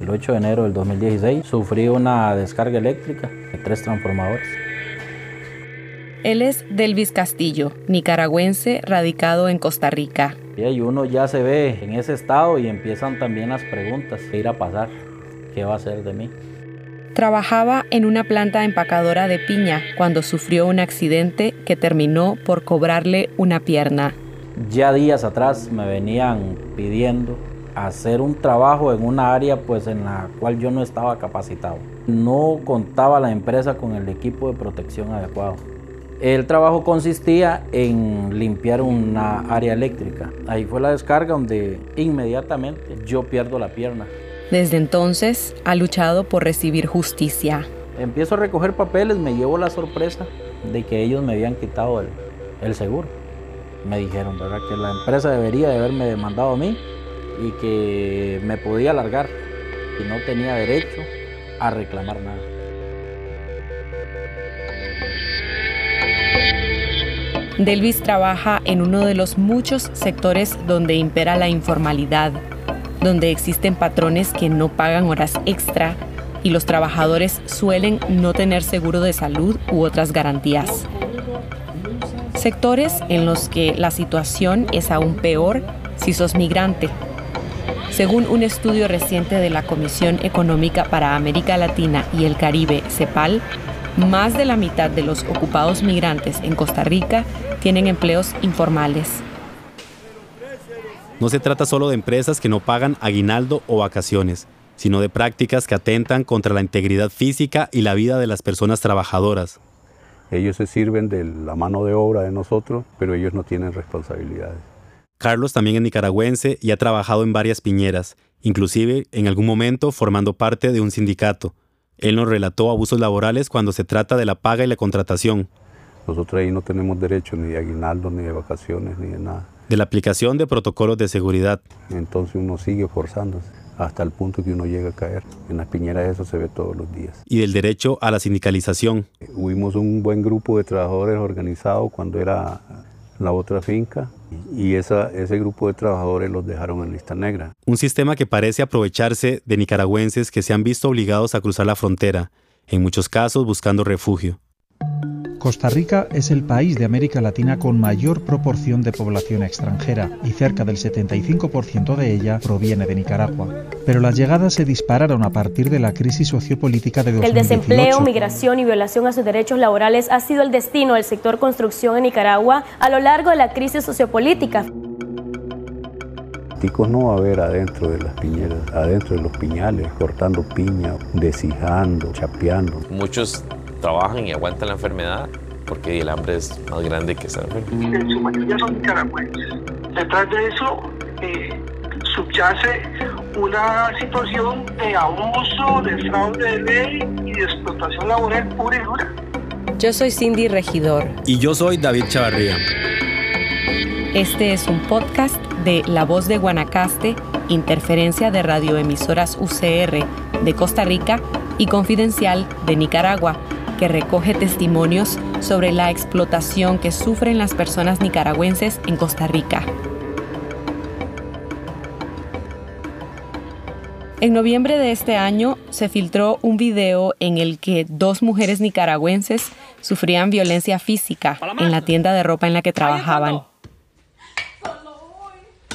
El 8 de enero del 2016 sufrí una descarga eléctrica de tres transformadores. Él es Delvis Castillo, nicaragüense radicado en Costa Rica. Y uno ya se ve en ese estado y empiezan también las preguntas, ¿qué irá a pasar? ¿Qué va a hacer de mí? Trabajaba en una planta empacadora de piña cuando sufrió un accidente que terminó por cobrarle una pierna. Ya días atrás me venían pidiendo hacer un trabajo en una área pues en la cual yo no estaba capacitado. No contaba la empresa con el equipo de protección adecuado. El trabajo consistía en limpiar una área eléctrica. Ahí fue la descarga donde inmediatamente yo pierdo la pierna. Desde entonces ha luchado por recibir justicia. Empiezo a recoger papeles, me llevo la sorpresa de que ellos me habían quitado el, seguro. Me dijeron, ¿verdad? Que la empresa debería de haberme demandado a mí y que me podía alargar y no tenía derecho a reclamar nada. Delvis trabaja en uno de los muchos sectores donde impera la informalidad donde existen patrones que no pagan horas extra y los trabajadores suelen no tener seguro de salud u otras garantías. Sectores en los que la situación es aún peor si sos migrante. Según un estudio reciente de la Comisión Económica para América Latina y el Caribe, CEPAL, más de la mitad de los ocupados migrantes en Costa Rica tienen empleos informales. No se trata solo de empresas que no pagan aguinaldo o vacaciones, sino de prácticas que atentan contra la integridad física y la vida de las personas trabajadoras. Ellos se sirven de la mano de obra de nosotros, pero ellos no tienen responsabilidades. Carlos también es nicaragüense y ha trabajado en varias piñeras, inclusive en algún momento formando parte de un sindicato. Él nos relató abusos laborales cuando se trata de la paga y la contratación. Nosotros ahí no tenemos derecho ni de aguinaldo, ni de vacaciones, ni de nada de la aplicación de protocolos de seguridad. Entonces uno sigue forzándose hasta el punto que uno llega a caer. En las piñeras eso se ve todos los días. Y del derecho a la sindicalización. Huimos un buen grupo de trabajadores organizados cuando era la otra finca y ese grupo de trabajadores los dejaron en lista negra. Un sistema que parece aprovecharse de nicaragüenses que se han visto obligados a cruzar la frontera, en muchos casos buscando refugio. Costa Rica es el país de América Latina con mayor proporción de población extranjera y cerca del 75% de ella proviene de Nicaragua. Pero las llegadas se dispararon a partir de la crisis sociopolítica de 2018. El desempleo, migración y violación a sus derechos laborales ha sido el destino del sector construcción en Nicaragua a lo largo de la crisis sociopolítica. Ticos no va a haber adentro de las piñeras, adentro de los piñales, cortando piña, deshijando, chapeando. Muchos trabajan y aguantan la enfermedad porque el hambre es más grande que esa enfermedad. En su mayoría son nicaragüenses. Detrás de eso eh, subyace una situación de abuso, de fraude de ley y de explotación laboral pura y dura. Yo soy Cindy Regidor. Y yo soy David Chavarría. Este es un podcast de La Voz de Guanacaste, interferencia de radioemisoras UCR de Costa Rica y Confidencial de Nicaragua que recoge testimonios sobre la explotación que sufren las personas nicaragüenses en Costa Rica. En noviembre de este año se filtró un video en el que dos mujeres nicaragüenses sufrían violencia física en la tienda de ropa en la que trabajaban.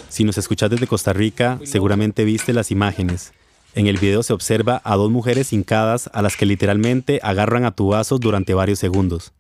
Si nos escuchas desde Costa Rica, seguramente viste las imágenes. En el video se observa a dos mujeres hincadas a las que literalmente agarran a tubazos durante varios segundos.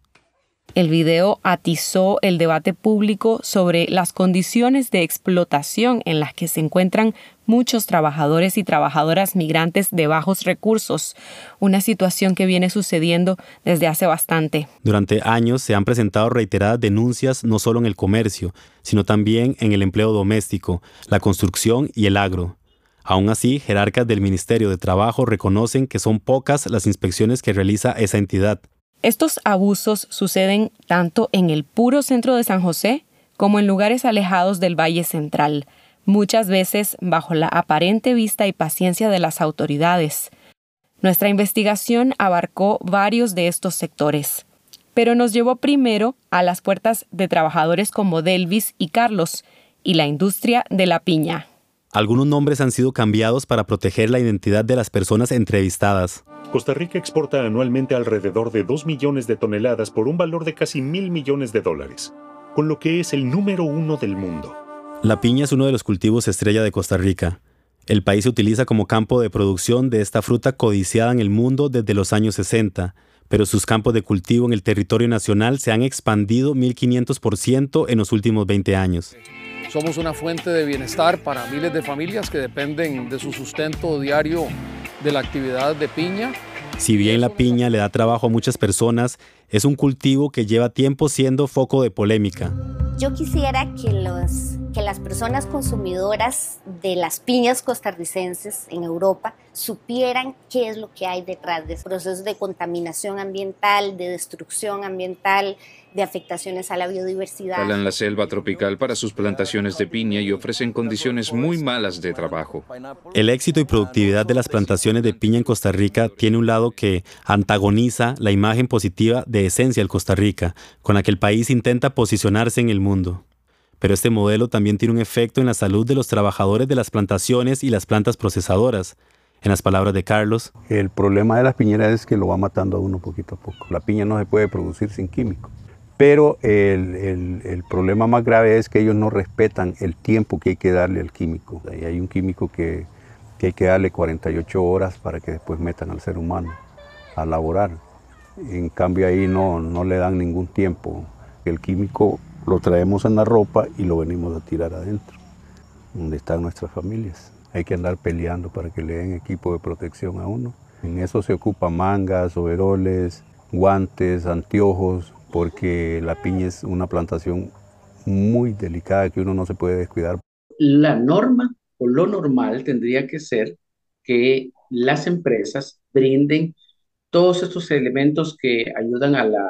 El video atizó el debate público sobre las condiciones de explotación en las que se encuentran muchos trabajadores y trabajadoras migrantes de bajos recursos, una situación que viene sucediendo desde hace bastante. Durante años se han presentado reiteradas denuncias no solo en el comercio, sino también en el empleo doméstico, la construcción y el agro. Aún así, jerarcas del Ministerio de Trabajo reconocen que son pocas las inspecciones que realiza esa entidad. Estos abusos suceden tanto en el puro centro de San José como en lugares alejados del Valle Central, muchas veces bajo la aparente vista y paciencia de las autoridades. Nuestra investigación abarcó varios de estos sectores, pero nos llevó primero a las puertas de trabajadores como Delvis y Carlos y la industria de la piña. Algunos nombres han sido cambiados para proteger la identidad de las personas entrevistadas. Costa Rica exporta anualmente alrededor de 2 millones de toneladas por un valor de casi mil millones de dólares, con lo que es el número uno del mundo. La piña es uno de los cultivos estrella de Costa Rica. El país se utiliza como campo de producción de esta fruta codiciada en el mundo desde los años 60, pero sus campos de cultivo en el territorio nacional se han expandido 1.500% en los últimos 20 años. Somos una fuente de bienestar para miles de familias que dependen de su sustento diario de la actividad de piña. Si bien la piña le da trabajo a muchas personas, es un cultivo que lleva tiempo siendo foco de polémica. Yo quisiera que, los, que las personas consumidoras de las piñas costarricenses en Europa supieran qué es lo que hay detrás de procesos de contaminación ambiental, de destrucción ambiental, de afectaciones a la biodiversidad. Talan la selva tropical para sus plantaciones de piña y ofrecen condiciones muy malas de trabajo. El éxito y productividad de las plantaciones de piña en Costa Rica tiene un lado que antagoniza la imagen positiva de esencia del Costa Rica, con la que el país intenta posicionarse en el mundo. Pero este modelo también tiene un efecto en la salud de los trabajadores de las plantaciones y las plantas procesadoras. En las palabras de Carlos. El problema de las piñeras es que lo va matando a uno poquito a poco. La piña no se puede producir sin químicos. Pero el, problema más grave es que ellos no respetan el tiempo que hay que darle al químico. Y hay un químico que, hay que darle 48 horas para que después metan al ser humano a laborar. En cambio ahí no, no le dan ningún tiempo. El químico lo traemos en la ropa y lo venimos a tirar adentro, donde están nuestras familias. Hay que andar peleando para que le den equipo de protección a uno. En eso se ocupan mangas, overoles, guantes, anteojos, porque la piña es una plantación muy delicada que uno no se puede descuidar. La norma o lo normal tendría que ser que las empresas brinden todos estos elementos que ayudan a la,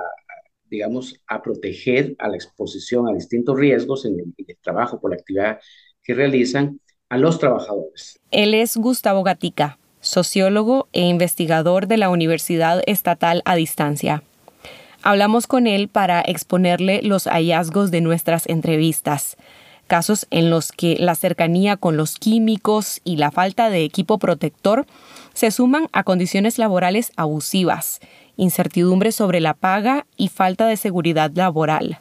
digamos, a proteger a la exposición a distintos riesgos en el, en el trabajo por la actividad que realizan a los trabajadores. Él es Gustavo Gatica, sociólogo e investigador de la Universidad Estatal a Distancia. Hablamos con él para exponerle los hallazgos de nuestras entrevistas, casos en los que la cercanía con los químicos y la falta de equipo protector se suman a condiciones laborales abusivas, incertidumbre sobre la paga y falta de seguridad laboral,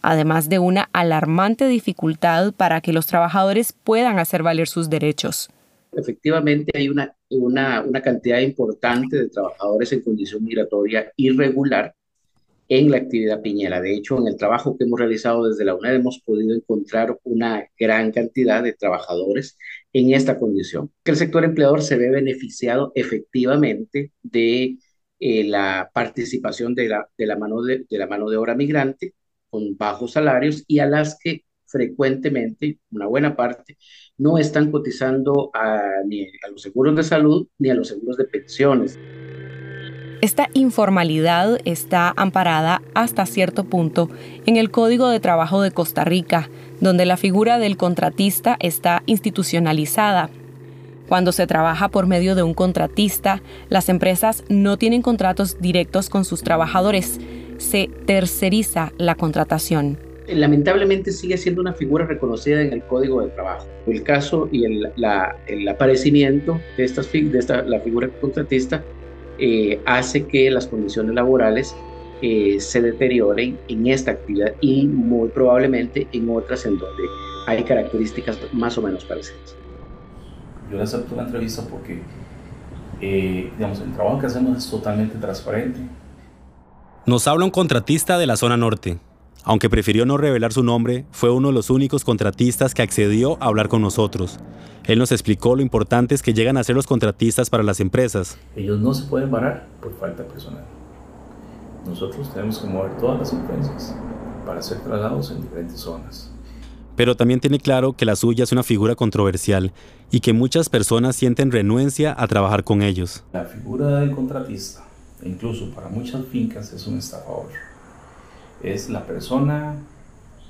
además de una alarmante dificultad para que los trabajadores puedan hacer valer sus derechos. Efectivamente hay una, una, cantidad importante de trabajadores en condición migratoria irregular en la actividad piñera. De hecho, en el trabajo que hemos realizado desde la UNED hemos podido encontrar una gran cantidad de trabajadores en esta condición. Que el sector empleador se ve beneficiado efectivamente de eh, la participación de la, de, la mano de, la mano de obra migrante con bajos salarios y a las que frecuentemente, una buena parte, no están cotizando ni a los seguros de salud ni a los seguros de pensiones. Esta informalidad está amparada hasta cierto punto en el Código de Trabajo de Costa Rica, donde la figura del contratista está institucionalizada. Cuando se trabaja por medio de un contratista, las empresas no tienen contratos directos con sus trabajadores, se terceriza la contratación lamentablemente sigue siendo una figura reconocida en el Código de Trabajo. El caso y el, aparecimiento de, estas, de esta, la figura contratista eh, hace que las condiciones laborales eh, se deterioren en esta actividad y muy probablemente en otras en donde hay características más o menos parecidas. Yo le acepto la entrevista porque, eh, digamos, el trabajo que hacemos es totalmente transparente. Nos habla un contratista de la zona norte. Aunque prefirió no revelar su nombre, fue uno de los únicos contratistas que accedió a hablar con nosotros. Él nos explicó lo importantes que llegan a ser los contratistas para las empresas. Ellos no se pueden parar por falta de personal. Nosotros tenemos que mover todas las empresas para ser trasladados en diferentes zonas. Pero también tiene claro que la suya es una figura controversial y que muchas personas sienten renuencia a trabajar con ellos. La figura del contratista, incluso para muchas fincas, es un estafador es la persona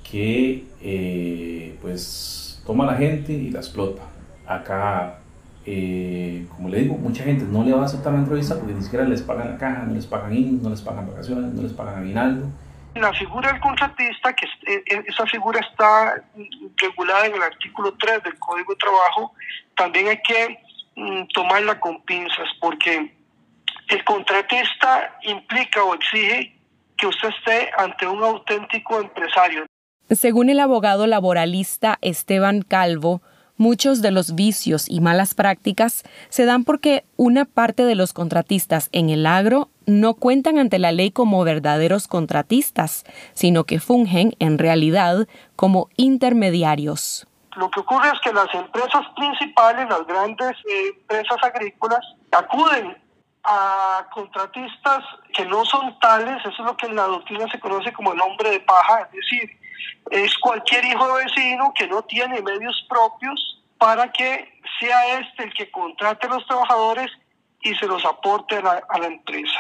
que eh, pues toma a la gente y la explota. Acá, eh, como le digo, mucha gente no le va a aceptar la entrevista porque ni siquiera les pagan la caja, no les pagan INS, no les pagan vacaciones, no les pagan aguinaldo La figura del contratista, que eh, esa figura está regulada en el artículo 3 del Código de Trabajo, también hay que mm, tomarla con pinzas, porque el contratista implica o exige que usted esté ante un auténtico empresario. Según el abogado laboralista Esteban Calvo, muchos de los vicios y malas prácticas se dan porque una parte de los contratistas en el agro no cuentan ante la ley como verdaderos contratistas, sino que fungen en realidad como intermediarios. Lo que ocurre es que las empresas principales, las grandes eh, empresas agrícolas, acuden a contratistas que no son tales, eso es lo que en la doctrina se conoce como el hombre de paja, es decir, es cualquier hijo vecino que no tiene medios propios para que sea este el que contrate a los trabajadores y se los aporte a la, empresa.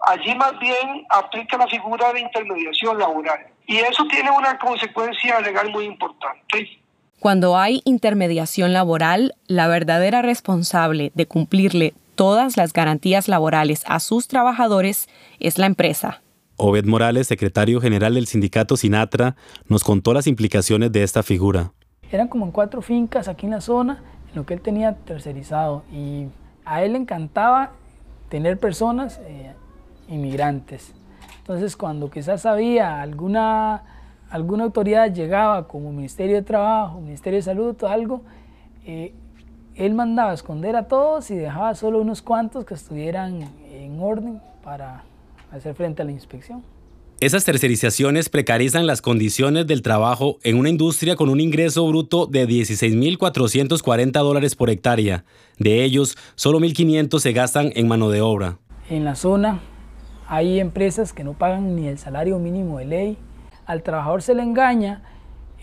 Allí más bien aplica la figura de intermediación laboral y eso tiene una consecuencia legal muy importante. Cuando hay intermediación laboral, la verdadera responsable de cumplirle todas las garantías laborales a sus trabajadores es la empresa. Obed Morales, secretario general del sindicato Sinatra, nos contó las implicaciones de esta figura. Eran como en cuatro fincas aquí en la zona, en lo que él tenía tercerizado. Y a él le encantaba tener personas eh, inmigrantes. Entonces, cuando quizás había alguna, alguna autoridad llegaba como Ministerio de Trabajo, Ministerio de Salud algo, eh, él mandaba a esconder a todos y dejaba solo unos cuantos que estuvieran en orden para hacer frente a la inspección. Esas tercerizaciones precarizan las condiciones del trabajo en una industria con un ingreso bruto de 16.440 dólares por hectárea. De ellos, solo 1.500 se gastan en mano de obra. En la zona hay empresas que no pagan ni el salario mínimo de ley. Al trabajador se le engaña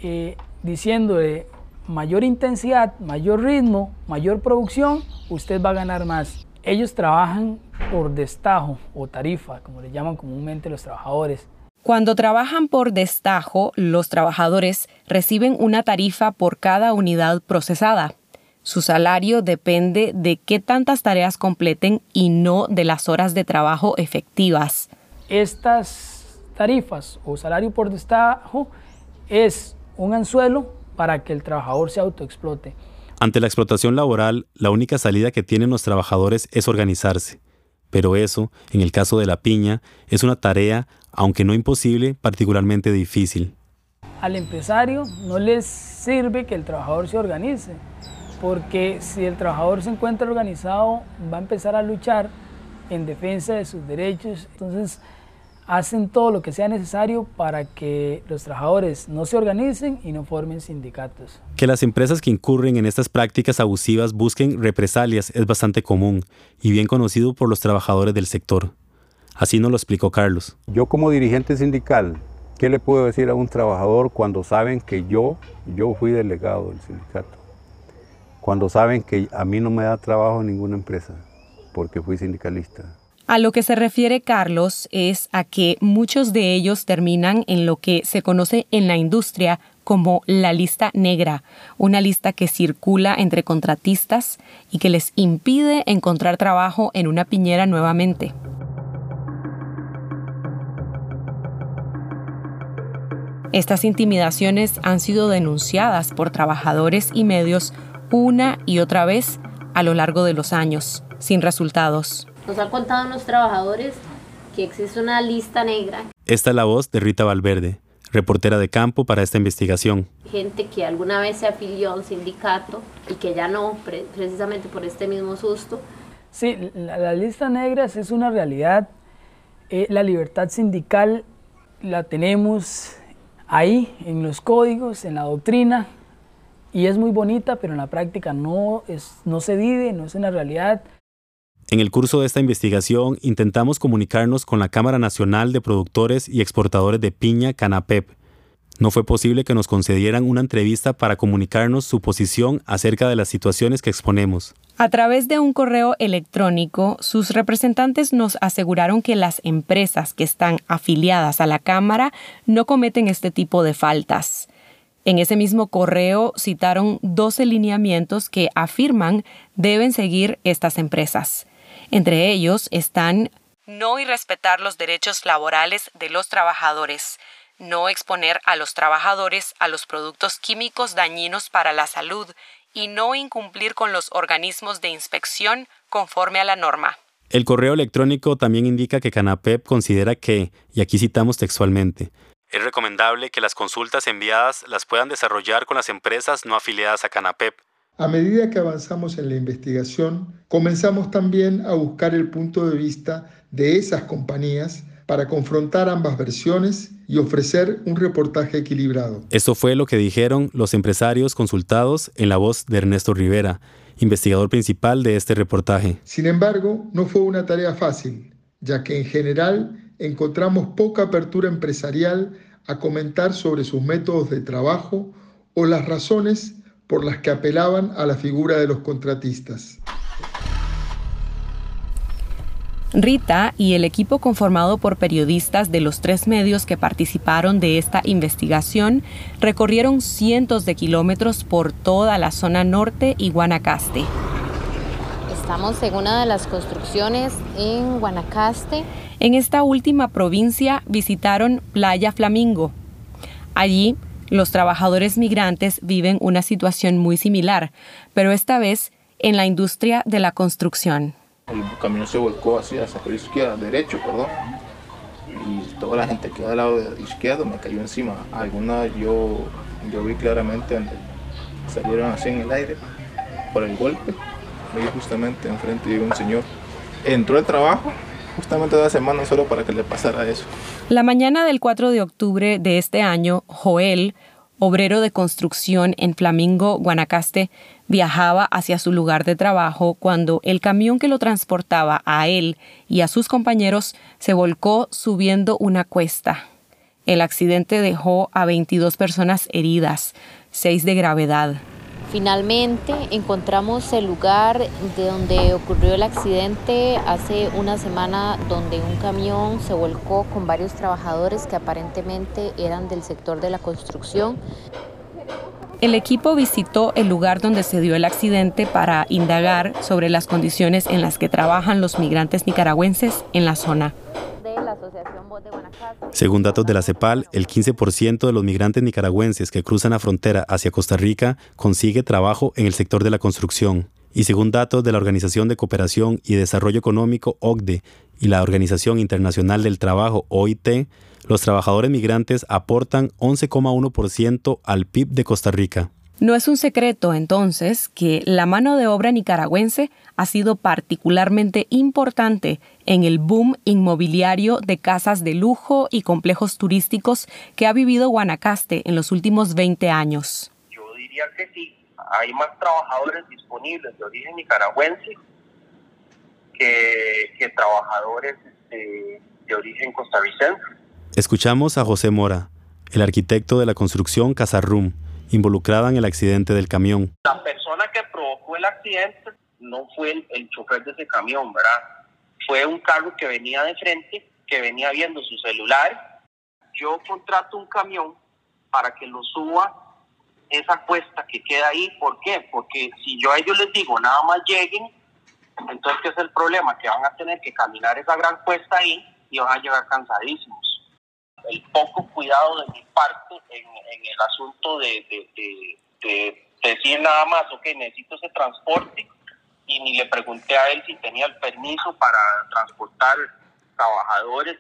eh, diciéndole mayor intensidad, mayor ritmo, mayor producción, usted va a ganar más. Ellos trabajan por destajo o tarifa, como le llaman comúnmente los trabajadores. Cuando trabajan por destajo, los trabajadores reciben una tarifa por cada unidad procesada. Su salario depende de qué tantas tareas completen y no de las horas de trabajo efectivas. Estas tarifas o salario por destajo es un anzuelo para que el trabajador se autoexplote. Ante la explotación laboral, la única salida que tienen los trabajadores es organizarse. Pero eso, en el caso de la piña, es una tarea, aunque no imposible, particularmente difícil. Al empresario no les sirve que el trabajador se organice, porque si el trabajador se encuentra organizado, va a empezar a luchar en defensa de sus derechos. Entonces, hacen todo lo que sea necesario para que los trabajadores no se organicen y no formen sindicatos. Que las empresas que incurren en estas prácticas abusivas busquen represalias es bastante común y bien conocido por los trabajadores del sector. Así nos lo explicó Carlos. Yo como dirigente sindical, ¿qué le puedo decir a un trabajador cuando saben que yo, yo fui delegado del sindicato? Cuando saben que a mí no me da trabajo en ninguna empresa porque fui sindicalista a lo que se refiere Carlos es a que muchos de ellos terminan en lo que se conoce en la industria como la lista negra, una lista que circula entre contratistas y que les impide encontrar trabajo en una piñera nuevamente. Estas intimidaciones han sido denunciadas por trabajadores y medios una y otra vez a lo largo de los años, sin resultados. Nos han contado los trabajadores que existe una lista negra. Esta es la voz de Rita Valverde, reportera de campo para esta investigación. Gente que alguna vez se afilió a un sindicato y que ya no, precisamente por este mismo susto. Sí, la, lista negra es una realidad. Eh, la libertad sindical la tenemos ahí, en los códigos, en la doctrina, y es muy bonita, pero en la práctica no, es, no se vive, no es una realidad. En el curso de esta investigación intentamos comunicarnos con la Cámara Nacional de Productores y Exportadores de Piña, Canapep. No fue posible que nos concedieran una entrevista para comunicarnos su posición acerca de las situaciones que exponemos. A través de un correo electrónico, sus representantes nos aseguraron que las empresas que están afiliadas a la Cámara no cometen este tipo de faltas. En ese mismo correo citaron 12 lineamientos que afirman deben seguir estas empresas. Entre ellos están no irrespetar los derechos laborales de los trabajadores, no exponer a los trabajadores a los productos químicos dañinos para la salud y no incumplir con los organismos de inspección conforme a la norma. El correo electrónico también indica que Canapep considera que, y aquí citamos textualmente, es recomendable que las consultas enviadas las puedan desarrollar con las empresas no afiliadas a Canapep. A medida que avanzamos en la investigación, comenzamos también a buscar el punto de vista de esas compañías para confrontar ambas versiones y ofrecer un reportaje equilibrado. Eso fue lo que dijeron los empresarios consultados en la voz de Ernesto Rivera, investigador principal de este reportaje. Sin embargo, no fue una tarea fácil, ya que en general encontramos poca apertura empresarial a comentar sobre sus métodos de trabajo o las razones por las que apelaban a la figura de los contratistas. Rita y el equipo conformado por periodistas de los tres medios que participaron de esta investigación recorrieron cientos de kilómetros por toda la zona norte y Guanacaste. Estamos en una de las construcciones en Guanacaste. En esta última provincia visitaron Playa Flamingo. Allí, los trabajadores migrantes viven una situación muy similar, pero esta vez en la industria de la construcción. El camión se volcó hacia, la izquierda, derecho, perdón. Y toda la gente que al lado izquierdo me cayó encima. Algunas yo, yo vi claramente donde salieron así en el aire por el golpe. Vi justamente enfrente de un señor. Entró al trabajo justamente dos semanas solo para que le pasara eso. La mañana del 4 de octubre de este año, Joel, obrero de construcción en Flamingo, Guanacaste, viajaba hacia su lugar de trabajo cuando el camión que lo transportaba a él y a sus compañeros se volcó subiendo una cuesta. El accidente dejó a 22 personas heridas, seis de gravedad. Finalmente encontramos el lugar de donde ocurrió el accidente hace una semana donde un camión se volcó con varios trabajadores que aparentemente eran del sector de la construcción. El equipo visitó el lugar donde se dio el accidente para indagar sobre las condiciones en las que trabajan los migrantes nicaragüenses en la zona. Según datos de la CEPAL, el 15% de los migrantes nicaragüenses que cruzan la frontera hacia Costa Rica consigue trabajo en el sector de la construcción. Y según datos de la Organización de Cooperación y Desarrollo Económico, OCDE, y la Organización Internacional del Trabajo, OIT, los trabajadores migrantes aportan 11,1% al PIB de Costa Rica. No es un secreto, entonces, que la mano de obra nicaragüense ha sido particularmente importante en el boom inmobiliario de casas de lujo y complejos turísticos que ha vivido Guanacaste en los últimos 20 años. Yo diría que sí, hay más trabajadores disponibles de origen nicaragüense que, trabajadores este, de origen costarricense. Escuchamos a José Mora, el arquitecto de la construcción Casarrum involucrada en el accidente del camión. La persona que provocó el accidente no fue el, chofer de ese camión, ¿verdad? Fue un carro que venía de frente, que venía viendo su celular. Yo contrato un camión para que lo suba esa cuesta que queda ahí. ¿Por qué? Porque si yo a ellos les digo nada más lleguen, entonces ¿qué es el problema? Que van a tener que caminar esa gran cuesta ahí y van a llegar cansadísimos el poco cuidado de mi parte en, el asunto de, decir nada más, ok, necesito ese transporte y ni le pregunté a él si tenía el permiso para transportar trabajadores.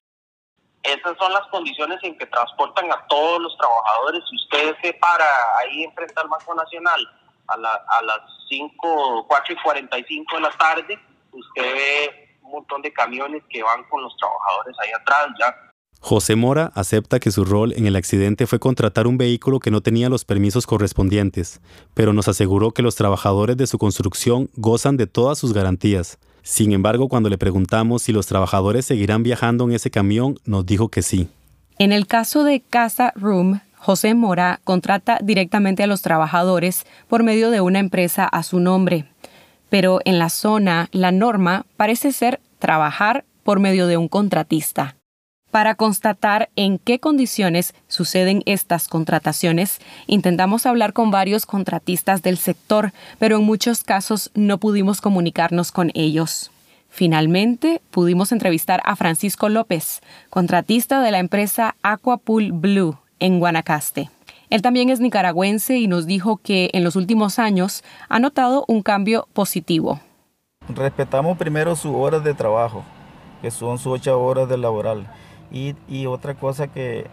Esas son las condiciones en que transportan a todos los trabajadores. Si usted se para ahí enfrente al Banco Nacional a, a las 5, 4 y 45 de la tarde, usted ve un montón de camiones que van con los trabajadores ahí atrás ya José Mora acepta que su rol en el accidente fue contratar un vehículo que no tenía los permisos correspondientes, pero nos aseguró que los trabajadores de su construcción gozan de todas sus garantías. Sin embargo, cuando le preguntamos si los trabajadores seguirán viajando en ese camión, nos dijo que sí. En el caso de Casa Room, José Mora contrata directamente a los trabajadores por medio de una empresa a su nombre. Pero en la zona, la norma parece ser trabajar por medio de un contratista. Para constatar en qué condiciones suceden estas contrataciones, intentamos hablar con varios contratistas del sector, pero en muchos casos no pudimos comunicarnos con ellos. Finalmente, pudimos entrevistar a Francisco López, contratista de la empresa Aquapool Blue en Guanacaste. Él también es nicaragüense y nos dijo que en los últimos años ha notado un cambio positivo. Respetamos primero sus horas de trabajo, que son sus ocho horas de laboral. Y, y otra cosa que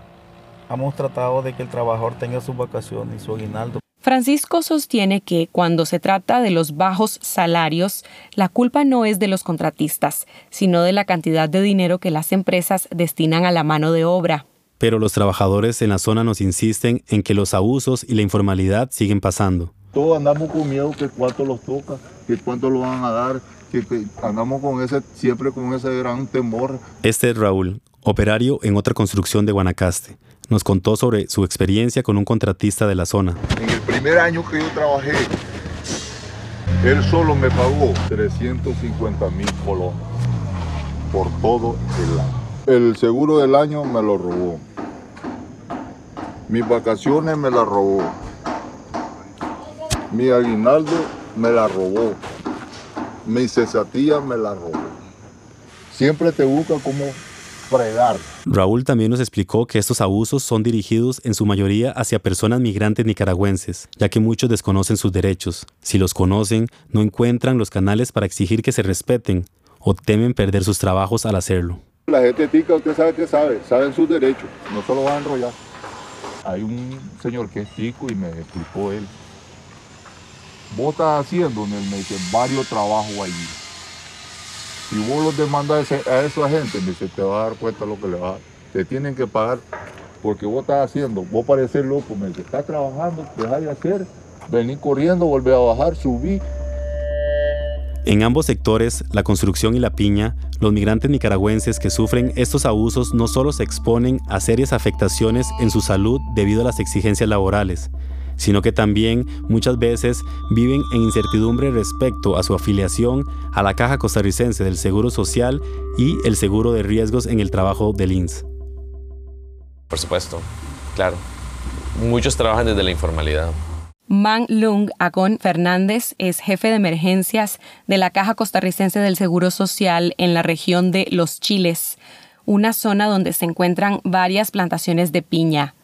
hemos tratado de que el trabajador tenga sus vacaciones y su aguinaldo. Francisco sostiene que cuando se trata de los bajos salarios, la culpa no es de los contratistas, sino de la cantidad de dinero que las empresas destinan a la mano de obra. Pero los trabajadores en la zona nos insisten en que los abusos y la informalidad siguen pasando. Todos andamos con miedo que cuánto los toca, que cuánto lo van a dar, que, que andamos con ese, siempre con ese gran temor. Este es Raúl, operario en otra construcción de Guanacaste nos contó sobre su experiencia con un contratista de la zona. En el primer año que yo trabajé, él solo me pagó 350 mil colones por todo el año. El seguro del año me lo robó. Mis vacaciones me la robó. Mi aguinaldo me la robó. Mi cesatía me la robó. Siempre te busca como Raúl también nos explicó que estos abusos son dirigidos en su mayoría hacia personas migrantes nicaragüenses, ya que muchos desconocen sus derechos. Si los conocen, no encuentran los canales para exigir que se respeten o temen perder sus trabajos al hacerlo. La gente tica, usted sabe que sabe, saben sus derechos, no se lo van a enrollar. Hay un señor que es tico y me explicó él. Vos estás haciendo, me dice, varios trabajos allí si vos los demandas a esa gente, me te va a dar cuenta lo que le va a Te tienen que pagar porque vos estás haciendo. Vos pareces loco, me dice, estás trabajando, deja de hacer, vení corriendo, volver a bajar, subí. En ambos sectores, la construcción y la piña, los migrantes nicaragüenses que sufren estos abusos no solo se exponen a serias afectaciones en su salud debido a las exigencias laborales, sino que también muchas veces viven en incertidumbre respecto a su afiliación a la Caja Costarricense del Seguro Social y el seguro de riesgos en el trabajo del INS. Por supuesto, claro. Muchos trabajan desde la informalidad. Man Lung Acon Fernández es jefe de emergencias de la Caja Costarricense del Seguro Social en la región de Los Chiles, una zona donde se encuentran varias plantaciones de piña.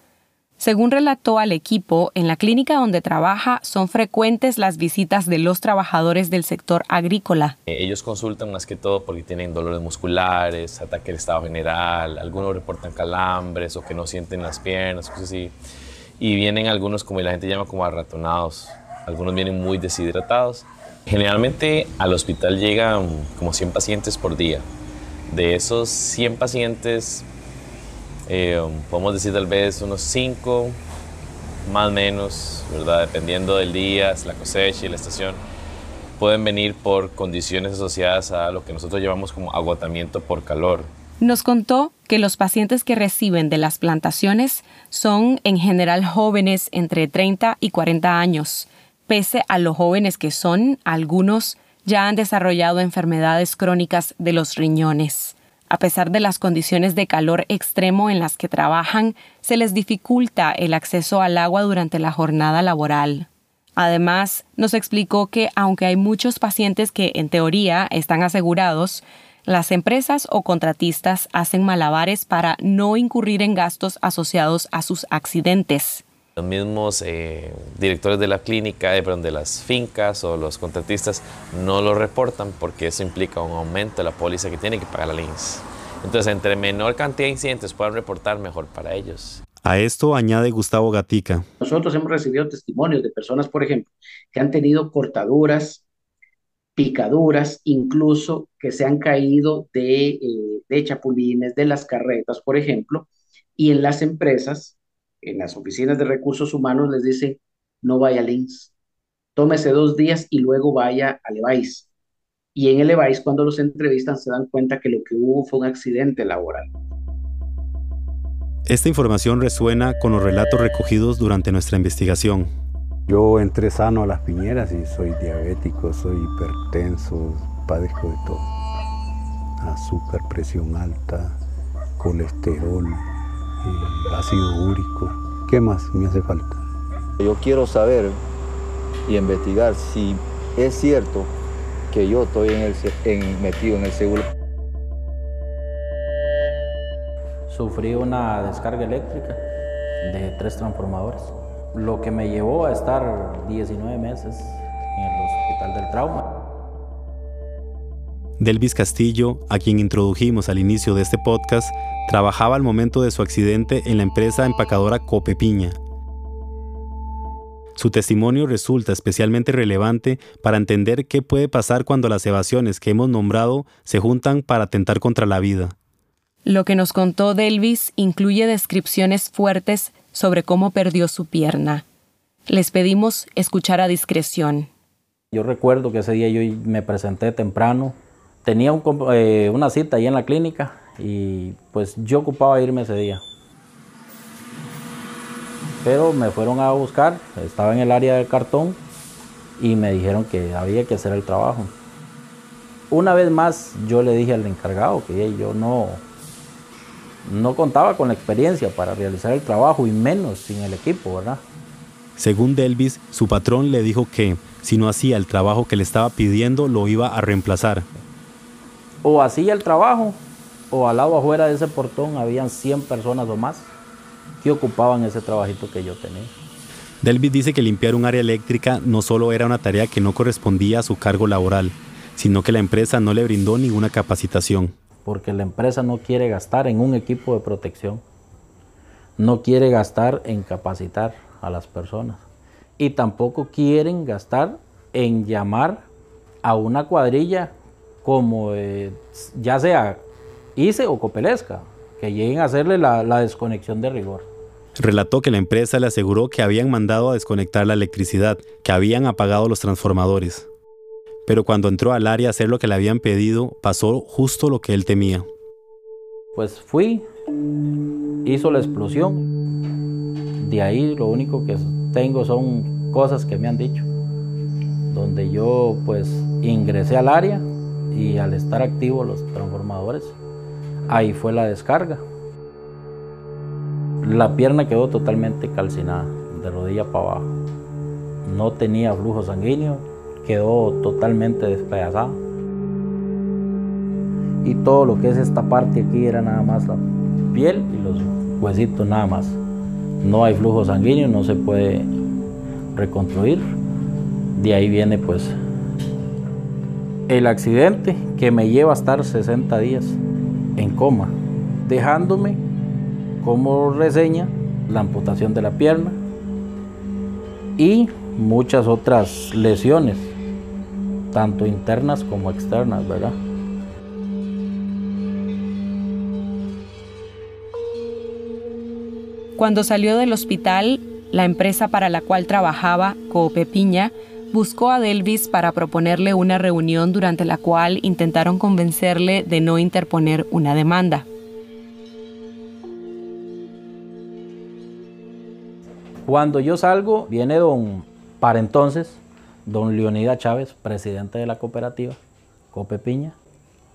Según relató al equipo, en la clínica donde trabaja son frecuentes las visitas de los trabajadores del sector agrícola. Eh, ellos consultan más que todo porque tienen dolores musculares, ataque del estado general, algunos reportan calambres o que no sienten las piernas, cosas así. Y vienen algunos, como la gente llama, como arratonados. Algunos vienen muy deshidratados. Generalmente al hospital llegan como 100 pacientes por día. De esos 100 pacientes, eh, podemos decir tal vez unos 5, más o menos, ¿verdad? Dependiendo del día, la cosecha y la estación, pueden venir por condiciones asociadas a lo que nosotros llamamos como agotamiento por calor. Nos contó que los pacientes que reciben de las plantaciones son en general jóvenes entre 30 y 40 años. Pese a lo jóvenes que son, algunos ya han desarrollado enfermedades crónicas de los riñones. A pesar de las condiciones de calor extremo en las que trabajan, se les dificulta el acceso al agua durante la jornada laboral. Además, nos explicó que aunque hay muchos pacientes que en teoría están asegurados, las empresas o contratistas hacen malabares para no incurrir en gastos asociados a sus accidentes. Los mismos eh, directores de la clínica, eh, de las fincas o los contratistas no lo reportan porque eso implica un aumento de la póliza que tiene que pagar la LINS. Entonces, entre menor cantidad de incidentes puedan reportar, mejor para ellos. A esto añade Gustavo Gatica. Nosotros hemos recibido testimonios de personas, por ejemplo, que han tenido cortaduras, picaduras, incluso que se han caído de, eh, de chapulines, de las carretas, por ejemplo, y en las empresas en las oficinas de recursos humanos les dicen, no vaya a links, tómese dos días y luego vaya a Levi's. Y en el Levi's, cuando los entrevistan, se dan cuenta que lo que hubo fue un accidente laboral. Esta información resuena con los relatos recogidos durante nuestra investigación. Yo entré sano a las piñeras y soy diabético, soy hipertenso, padezco de todo. Azúcar, presión alta, colesterol, ácido úrico. ¿Qué más me hace falta? Yo quiero saber y investigar si es cierto que yo estoy en el, metido en el seguro. Sufrí una descarga eléctrica de tres transformadores, lo que me llevó a estar 19 meses en el hospital del trauma. Delvis Castillo, a quien introdujimos al inicio de este podcast, trabajaba al momento de su accidente en la empresa empacadora Copepiña. Su testimonio resulta especialmente relevante para entender qué puede pasar cuando las evasiones que hemos nombrado se juntan para atentar contra la vida. Lo que nos contó Delvis incluye descripciones fuertes sobre cómo perdió su pierna. Les pedimos escuchar a discreción. Yo recuerdo que ese día yo me presenté temprano. Tenía eh, una cita ahí en la clínica y pues yo ocupaba irme ese día. Pero me fueron a buscar, estaba en el área del cartón y me dijeron que había que hacer el trabajo. Una vez más yo le dije al encargado que yo no, no contaba con la experiencia para realizar el trabajo y menos sin el equipo, ¿verdad? Según Delvis, su patrón le dijo que si no hacía el trabajo que le estaba pidiendo, lo iba a reemplazar. O hacía el trabajo, o al lado afuera de ese portón habían 100 personas o más que ocupaban ese trabajito que yo tenía. Delvis dice que limpiar un área eléctrica no solo era una tarea que no correspondía a su cargo laboral, sino que la empresa no le brindó ninguna capacitación. Porque la empresa no quiere gastar en un equipo de protección, no quiere gastar en capacitar a las personas y tampoco quieren gastar en llamar a una cuadrilla como eh, ya sea ICE o Copelesca, que lleguen a hacerle la, la desconexión de rigor. Relató que la empresa le aseguró que habían mandado a desconectar la electricidad, que habían apagado los transformadores. Pero cuando entró al área a hacer lo que le habían pedido, pasó justo lo que él temía. Pues fui, hizo la explosión. De ahí lo único que tengo son cosas que me han dicho. Donde yo pues ingresé al área y al estar activos los transformadores, ahí fue la descarga. La pierna quedó totalmente calcinada, de rodilla para abajo. No tenía flujo sanguíneo, quedó totalmente despedazada. Y todo lo que es esta parte aquí era nada más la piel y los huesitos nada más. No hay flujo sanguíneo, no se puede reconstruir. De ahí viene pues el accidente que me lleva a estar 60 días en coma, dejándome como reseña la amputación de la pierna y muchas otras lesiones, tanto internas como externas, ¿verdad? Cuando salió del hospital, la empresa para la cual trabajaba, Coopepiña, buscó a Delvis para proponerle una reunión durante la cual intentaron convencerle de no interponer una demanda. Cuando yo salgo, viene don, para entonces, don Leonida Chávez, presidente de la cooperativa, Copepiña,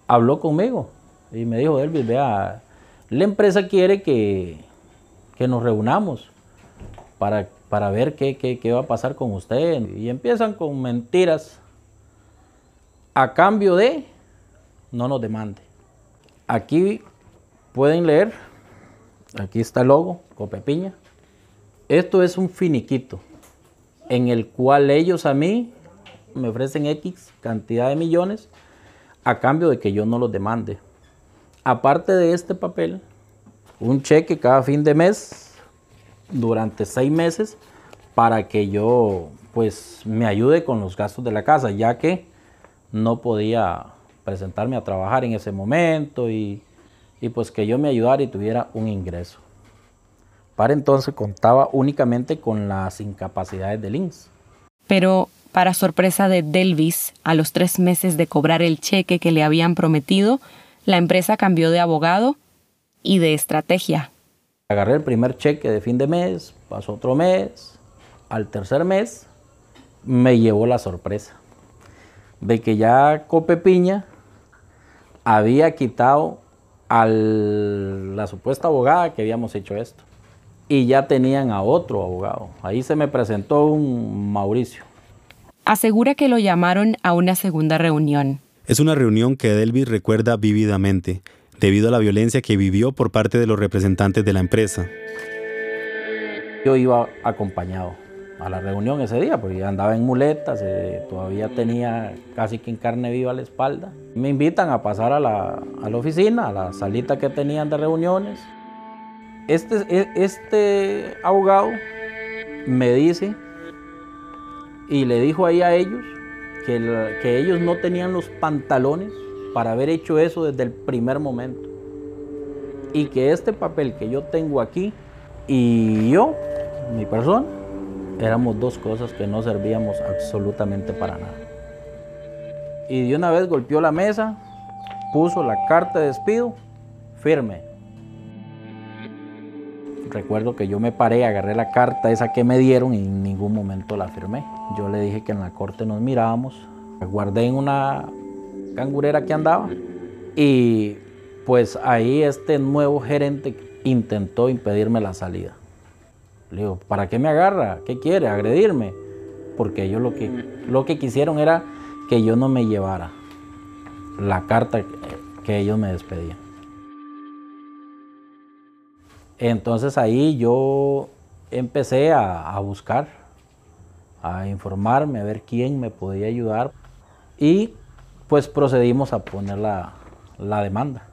habló conmigo y me dijo, Delvis, vea, la empresa quiere que, que nos reunamos para para ver qué, qué, va a pasar con usted. Y empiezan con mentiras a cambio de no nos demande. Aquí pueden leer, aquí está el logo, Copepiña. Esto es un finiquito en el cual ellos a mí me ofrecen X cantidad de millones a cambio de que yo no los demande. Aparte de este papel, un cheque cada fin de mes durante seis meses para que yo pues me ayude con los gastos de la casa, ya que no podía presentarme a trabajar en ese momento y, y pues que yo me ayudara y tuviera un ingreso. Para entonces contaba únicamente con las incapacidades del INSS. Pero, para sorpresa de Delvis, a los tres meses de cobrar el cheque que le habían prometido, la empresa cambió de abogado y de estrategia. Agarré el primer cheque de fin de mes, pasó otro mes, al tercer mes me llevó la sorpresa de que ya Copepiña había quitado a la supuesta abogada que habíamos hecho esto y ya tenían a otro abogado. Ahí se me presentó un Mauricio. Asegura que lo llamaron a una segunda reunión. Es una reunión que Delvis recuerda vívidamente, debido a la violencia que vivió por parte de los representantes de la empresa. Yo iba acompañado a la reunión ese día, porque andaba en muletas, eh, todavía tenía casi que en carne viva la espalda. Me invitan a pasar a la, a la oficina, a la salita que tenían de reuniones. Este, e, este abogado me dice y le dijo ahí a ellos que, que ellos no tenían los pantalones para haber hecho eso desde el primer momento. Y que este papel que yo tengo aquí y yo, mi persona, éramos dos cosas que no servíamos absolutamente para nada. Y de una vez golpeó la mesa, puso la carta de despido firme. Recuerdo que yo me paré, agarré la carta esa que me dieron y en ningún momento la firmé. Yo le dije que en la corte nos mirábamos, la guardé en una cangurera que andaba y pues ahí este nuevo gerente intentó impedirme la salida. Le digo, ¿para qué me agarra? ¿Qué quiere? ¿Agredirme? Porque ellos lo que, lo que quisieron era que yo no me llevara la carta que ellos me despedían. Entonces ahí yo empecé a, buscar, a informarme, a ver quién me podía ayudar y pues procedimos a poner la, la demanda.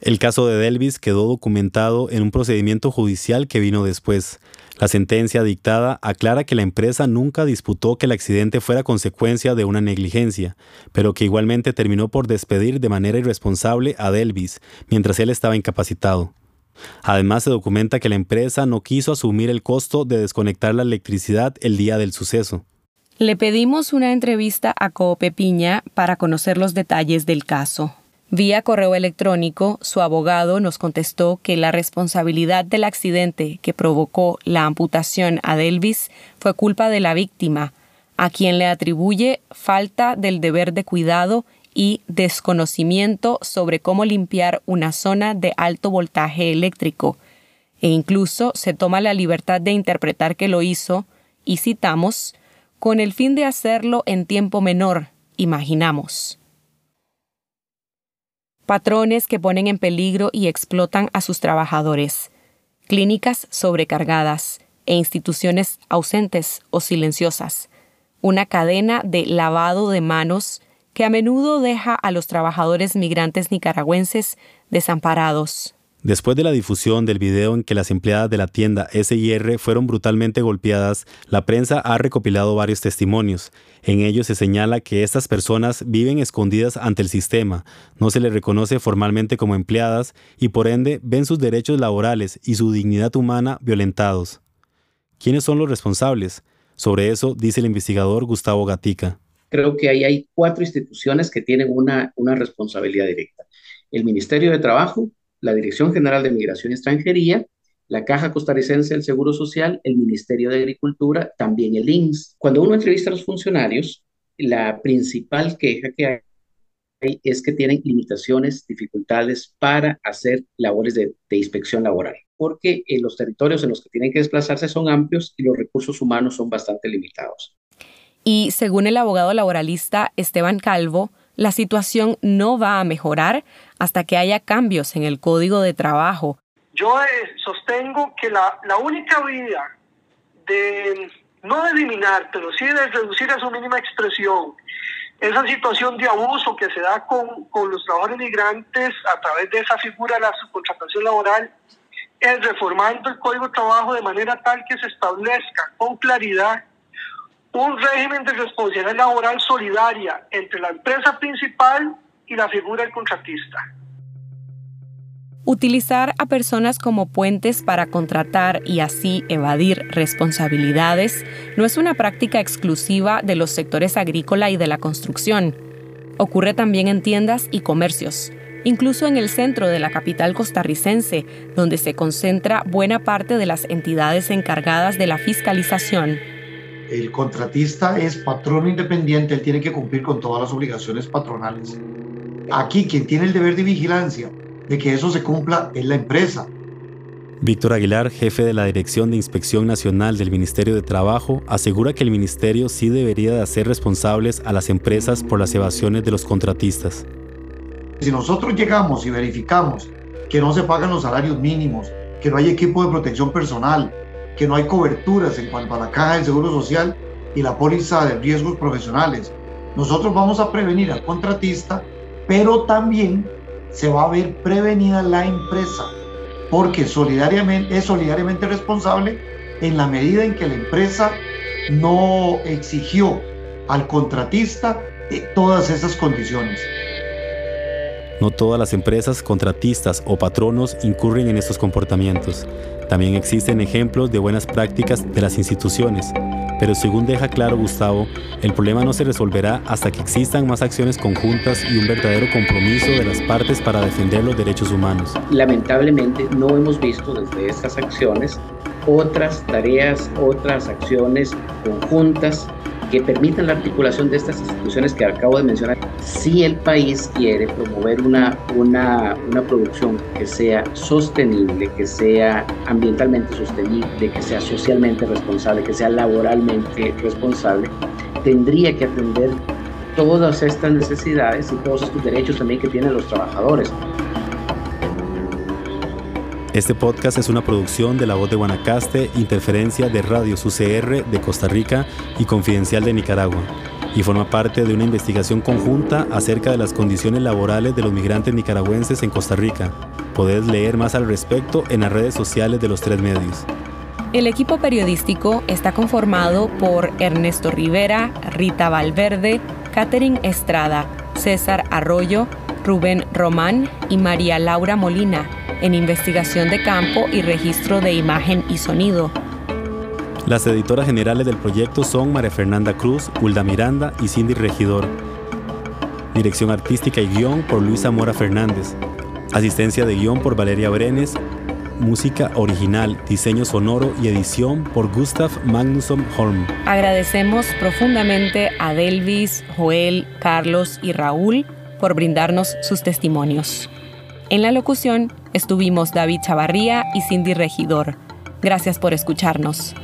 El caso de Delvis quedó documentado en un procedimiento judicial que vino después. La sentencia dictada aclara que la empresa nunca disputó que el accidente fuera consecuencia de una negligencia, pero que igualmente terminó por despedir de manera irresponsable a Delvis mientras él estaba incapacitado. Además, se documenta que la empresa no quiso asumir el costo de desconectar la electricidad el día del suceso. Le pedimos una entrevista a Coope Piña para conocer los detalles del caso. Vía correo electrónico, su abogado nos contestó que la responsabilidad del accidente que provocó la amputación a Delvis fue culpa de la víctima, a quien le atribuye falta del deber de cuidado y desconocimiento sobre cómo limpiar una zona de alto voltaje eléctrico, e incluso se toma la libertad de interpretar que lo hizo, y citamos, con el fin de hacerlo en tiempo menor, imaginamos. Patrones que ponen en peligro y explotan a sus trabajadores, clínicas sobrecargadas e instituciones ausentes o silenciosas, una cadena de lavado de manos que a menudo deja a los trabajadores migrantes nicaragüenses desamparados. Después de la difusión del video en que las empleadas de la tienda SIR fueron brutalmente golpeadas, la prensa ha recopilado varios testimonios. En ellos se señala que estas personas viven escondidas ante el sistema, no se les reconoce formalmente como empleadas y por ende ven sus derechos laborales y su dignidad humana violentados. ¿Quiénes son los responsables? Sobre eso dice el investigador Gustavo Gatica. Creo que ahí hay cuatro instituciones que tienen una, una responsabilidad directa. El Ministerio de Trabajo, la Dirección General de Migración y Extranjería, la Caja Costarricense del Seguro Social, el Ministerio de Agricultura, también el INS. Cuando uno entrevista a los funcionarios, la principal queja que hay es que tienen limitaciones, dificultades para hacer labores de, de inspección laboral, porque en los territorios en los que tienen que desplazarse son amplios y los recursos humanos son bastante limitados. Y según el abogado laboralista Esteban Calvo, la situación no va a mejorar hasta que haya cambios en el código de trabajo. Yo eh, sostengo que la, la única vía de, no de eliminar, pero sí de reducir a su mínima expresión esa situación de abuso que se da con, con los trabajadores migrantes a través de esa figura de la subcontratación laboral es reformando el código de trabajo de manera tal que se establezca con claridad un régimen de responsabilidad laboral solidaria entre la empresa principal y la figura del contratista. Utilizar a personas como puentes para contratar y así evadir responsabilidades no es una práctica exclusiva de los sectores agrícola y de la construcción. Ocurre también en tiendas y comercios, incluso en el centro de la capital costarricense, donde se concentra buena parte de las entidades encargadas de la fiscalización. El contratista es patrón independiente, él tiene que cumplir con todas las obligaciones patronales. Aquí quien tiene el deber de vigilancia de que eso se cumpla es la empresa. Víctor Aguilar, jefe de la Dirección de Inspección Nacional del Ministerio de Trabajo, asegura que el ministerio sí debería de hacer responsables a las empresas por las evasiones de los contratistas. Si nosotros llegamos y verificamos que no se pagan los salarios mínimos, que no hay equipo de protección personal, que no hay coberturas en cuanto a la caja del Seguro Social y la póliza de riesgos profesionales, nosotros vamos a prevenir al contratista, pero también se va a ver prevenida la empresa porque solidariamente, es solidariamente responsable en la medida en que la empresa no exigió al contratista eh, todas esas condiciones. No todas las empresas, contratistas o patronos incurren en estos comportamientos. También existen ejemplos de buenas prácticas de las instituciones, pero según deja claro Gustavo, el problema no se resolverá hasta que existan más acciones conjuntas y un verdadero compromiso de las partes para defender los derechos humanos. Lamentablemente no hemos visto desde estas acciones otras tareas, otras acciones conjuntas que permitan la articulación de estas instituciones que acabo de mencionar. Si el país quiere promover una, una, una producción que sea sostenible, que sea ambientalmente sostenible, que sea socialmente responsable, que sea laboralmente responsable, tendría que atender todas estas necesidades y todos estos derechos también que tienen los trabajadores. Este podcast es una producción de La Voz de Guanacaste, Interferencia de Radio UCR de Costa Rica y Confidencial de Nicaragua, y forma parte de una investigación conjunta acerca de las condiciones laborales de los migrantes nicaragüenses en Costa Rica. Podés leer más al respecto en las redes sociales de los tres medios. El equipo periodístico está conformado por Ernesto Rivera, Rita Valverde, Catherine Estrada, César Arroyo, Rubén Román y María Laura Molina en investigación de campo y registro de imagen y sonido. Las editoras generales del proyecto son María Fernanda Cruz, Hulda Miranda y Cindy Regidor. Dirección artística y guion por Luisa Mora Fernández. Asistencia de guion por Valeria Brenes. Música original, diseño sonoro y edición por Gustav Magnusson Holm. Agradecemos profundamente a Delvis, Joel, Carlos y Raúl por brindarnos sus testimonios. En la locución estuvimos David Chavarría y Cindy Regidor. Gracias por escucharnos.